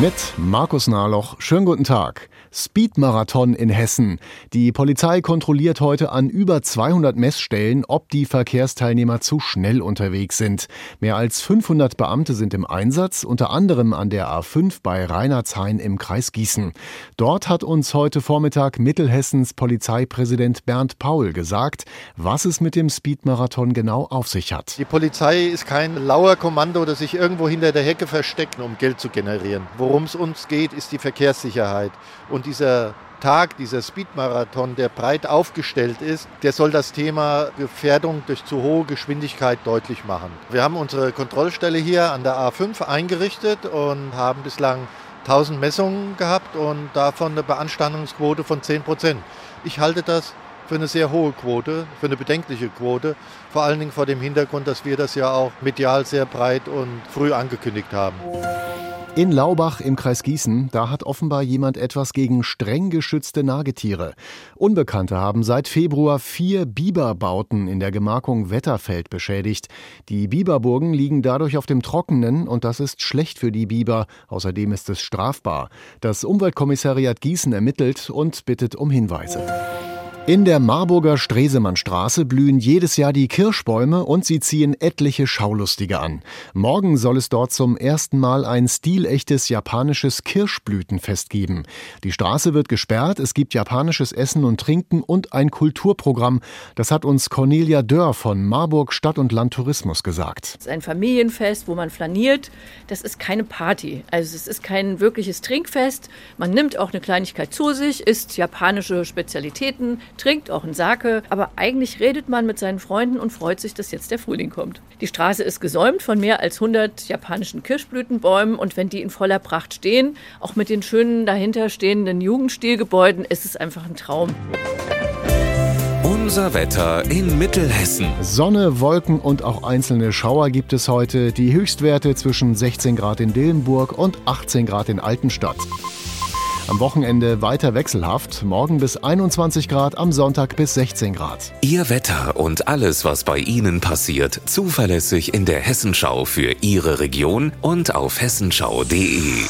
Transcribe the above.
Mit Markus Nahloch. Schönen guten Tag. Speedmarathon in Hessen. Die Polizei kontrolliert heute an über 200 Messstellen, ob die Verkehrsteilnehmer zu schnell unterwegs sind. Mehr als 500 Beamte sind im Einsatz, unter anderem an der A5 bei Reinhardshain im Kreis Gießen. Dort hat uns heute Vormittag Mittelhessens Polizeipräsident Bernd Paul gesagt, was es mit dem Speedmarathon genau auf sich hat. Die Polizei ist kein lauer Kommando, das sich irgendwo hinter der Hecke versteckt, um Geld zu generieren. Worum es uns geht, ist die Verkehrssicherheit. Und dieser Tag, dieser Speedmarathon, der breit aufgestellt ist, der soll das Thema Gefährdung durch zu hohe Geschwindigkeit deutlich machen. Wir haben unsere Kontrollstelle hier an der A5 eingerichtet und haben bislang 1000 Messungen gehabt und davon eine Beanstandungsquote von 10 Prozent. Ich halte das für eine sehr hohe Quote, für eine bedenkliche Quote, vor allen Dingen vor dem Hintergrund, dass wir das ja auch medial sehr breit und früh angekündigt haben. In Laubach im Kreis Gießen, da hat offenbar jemand etwas gegen streng geschützte Nagetiere. Unbekannte haben seit Februar vier Biberbauten in der Gemarkung Wetterfeld beschädigt. Die Biberburgen liegen dadurch auf dem Trockenen und das ist schlecht für die Biber. Außerdem ist es strafbar. Das Umweltkommissariat Gießen ermittelt und bittet um Hinweise. In der Marburger Stresemannstraße blühen jedes Jahr die Kirschbäume und sie ziehen etliche Schaulustige an. Morgen soll es dort zum ersten Mal ein stilechtes japanisches Kirschblütenfest geben. Die Straße wird gesperrt, es gibt japanisches Essen und Trinken und ein Kulturprogramm. Das hat uns Cornelia Dörr von Marburg Stadt und Land Tourismus gesagt. Es ist ein Familienfest, wo man flaniert. Das ist keine Party. Also es ist kein wirkliches Trinkfest. Man nimmt auch eine Kleinigkeit zu sich, isst japanische Spezialitäten trinkt auch einen Sake, aber eigentlich redet man mit seinen Freunden und freut sich, dass jetzt der Frühling kommt. Die Straße ist gesäumt von mehr als 100 japanischen Kirschblütenbäumen und wenn die in voller Pracht stehen, auch mit den schönen dahinter stehenden Jugendstilgebäuden, ist es einfach ein Traum. Unser Wetter in Mittelhessen. Sonne, Wolken und auch einzelne Schauer gibt es heute. Die Höchstwerte zwischen 16 Grad in Dillenburg und 18 Grad in Altenstadt. Am Wochenende weiter wechselhaft, morgen bis 21 Grad, am Sonntag bis 16 Grad. Ihr Wetter und alles, was bei Ihnen passiert, zuverlässig in der Hessenschau für Ihre Region und auf hessenschau.de.